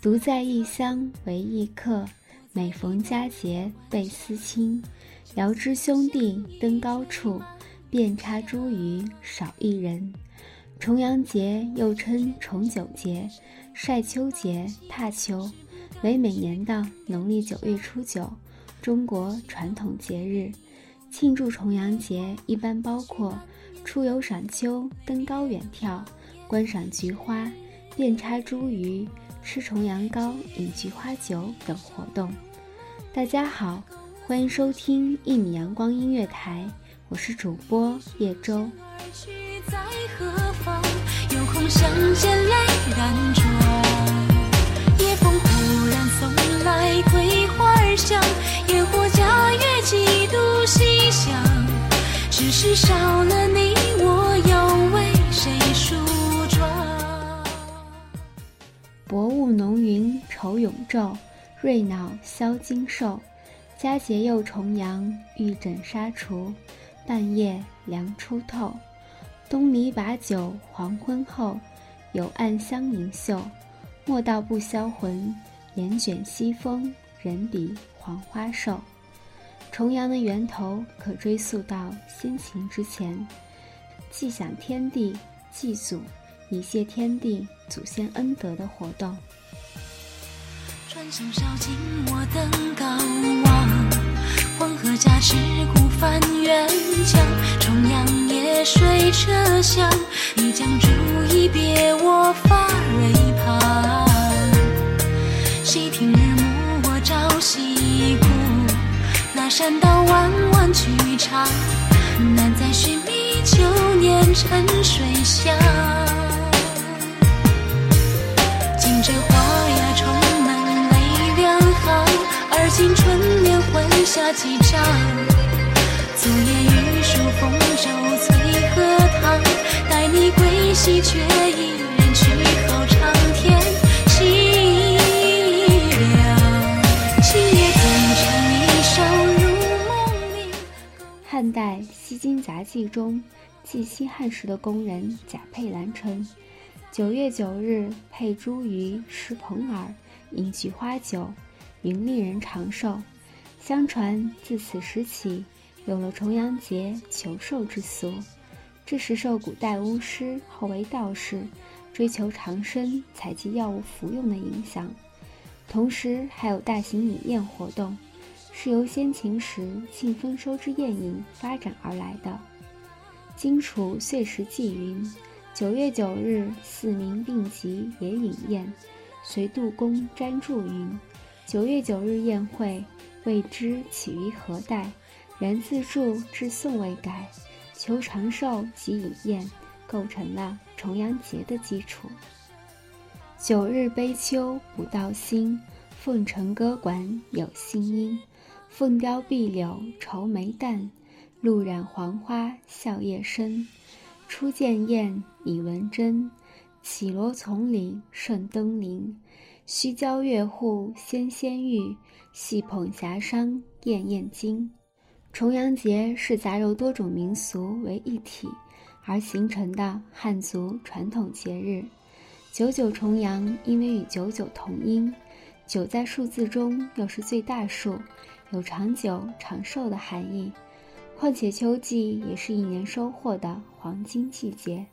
独在异乡为异客，每逢佳节倍思亲。遥知兄弟登高处，遍插茱萸少一人。重阳节又称重九节、晒秋节、踏秋，为每年的农历九月初九，中国传统节日。庆祝重阳节一般包括出游赏秋、登高远眺、观赏菊花、遍插茱萸、吃重阳糕、饮菊花酒等活动。大家好，欢迎收听一米阳光音乐台，我是主播叶舟。去在何方？有空相见泪染妆。夜风忽然送来桂花香，烟火佳悦几度西厢。只是少了你，我永昼，瑞脑消金兽。佳节又重阳，玉枕纱厨，半夜凉初透。东篱把酒黄昏后，有暗香盈袖。莫道不销魂，帘卷西风，人比黄花瘦。重阳的源头可追溯到先秦之前，祭享天地、祭祖，以谢天地祖先恩德的活动。转身烧尽我登高望，黄河架赤骨翻远江，重阳夜水车响，你将竹椅别我发蕊旁。细听日暮我朝夕顾，那山道弯弯曲长，难再寻觅旧年沉水香。今这而今春联还下几张。昨夜雨疏风骤催荷塘，待你归西却一人去好长天凄凉。今夜怎唱一首入梦里？汉代《西京杂记》中记西汉时的工人贾佩兰称：“九月九日佩茱萸，食蓬饵，饮菊花酒，云令人长寿。”相传自此时起，有了重阳节求寿之俗。这是受古代巫师后为道士追求长生、采集药物服用的影响。同时，还有大型饮宴活动，是由先秦时庆丰收之宴饮发展而来的。荆楚岁时记云：九月九日，四民并集也饮宴，随杜公瞻注云：九月九日宴会，未知起于何代？然自注至宋未改，求长寿及饮宴，构成了重阳节的基础。九日悲秋补道心，凤城歌馆有新音。凤雕碧柳愁眉淡，露染黄花笑靥深。初见燕已闻真，绮罗丛里胜登临。须交月户纤纤玉，细捧霞裳艳艳巾。重阳节是杂糅多种民俗为一体而形成的汉族传统节日。九九重阳，因为与九九同音，九在数字中又是最大数，有长久长寿的含义。况且秋季也是一年收获的黄金季节，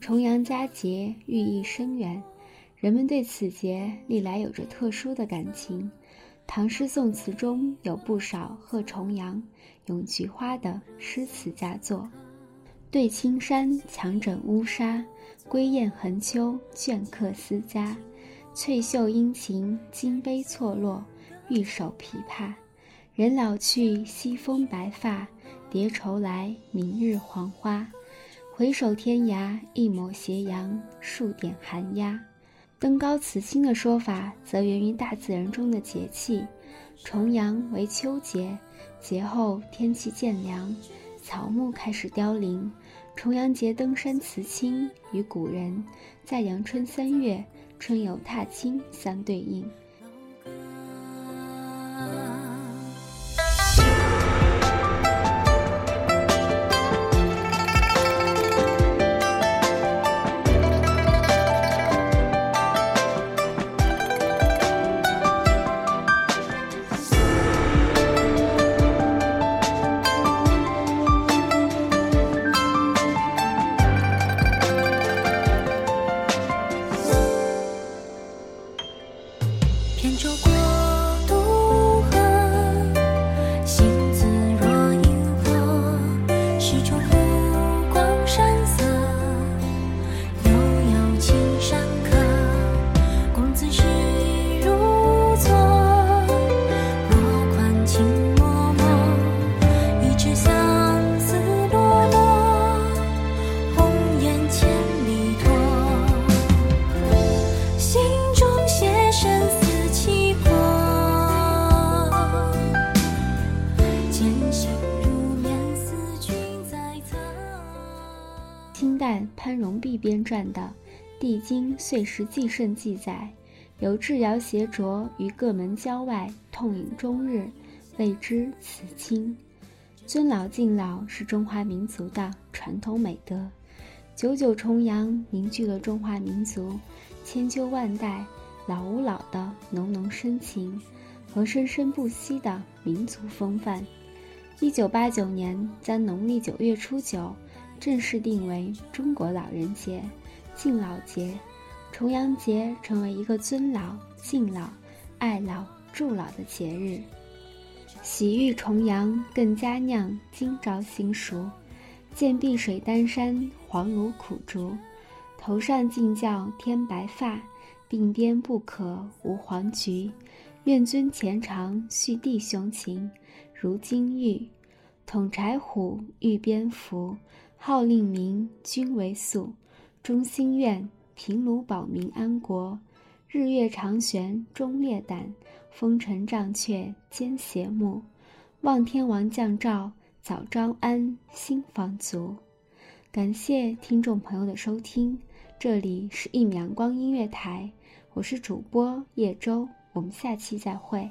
重阳佳节寓意深远。人们对此节历来有着特殊的感情，唐诗宋词中有不少贺重阳、咏菊花的诗词佳作。对青山强枕乌纱，归雁横秋倦客思家。翠袖殷勤金杯错落，玉手琵琶。人老去西风白发，蝶愁来明日黄花。回首天涯一抹斜阳，数点寒鸦。登高辞青的说法，则源于大自然中的节气。重阳为秋节，节后天气渐凉，草木开始凋零。重阳节登山辞青，与古人在阳春三月春游踏青相对应。清代潘荣弼编撰的《帝京岁时记胜》记载，有智瑶携酌于各门郊外痛饮终日，谓之辞亲。尊老敬老是中华民族的传统美德。九九重阳凝聚了中华民族千秋万代老吾老的浓浓深情和生生不息的民族风范。一九八九年，在农历九月初九。正式定为中国老人节、敬老节，重阳节成为一个尊老、敬老、爱老、助老的节日。喜遇重阳，更佳酿今朝新熟。见碧水丹山，黄芦苦竹。头上尽教添白发，鬓边不可无黄菊。愿尊前长续弟兄情，如金玉。统柴虎，御蝙蝠。号令明，君为素；中心愿，平卢保民安国。日月长悬忠烈胆，风尘障却奸邪目。望天王降诏，早招安，心房足。感谢听众朋友的收听，这里是一米阳光音乐台，我是主播叶舟，我们下期再会。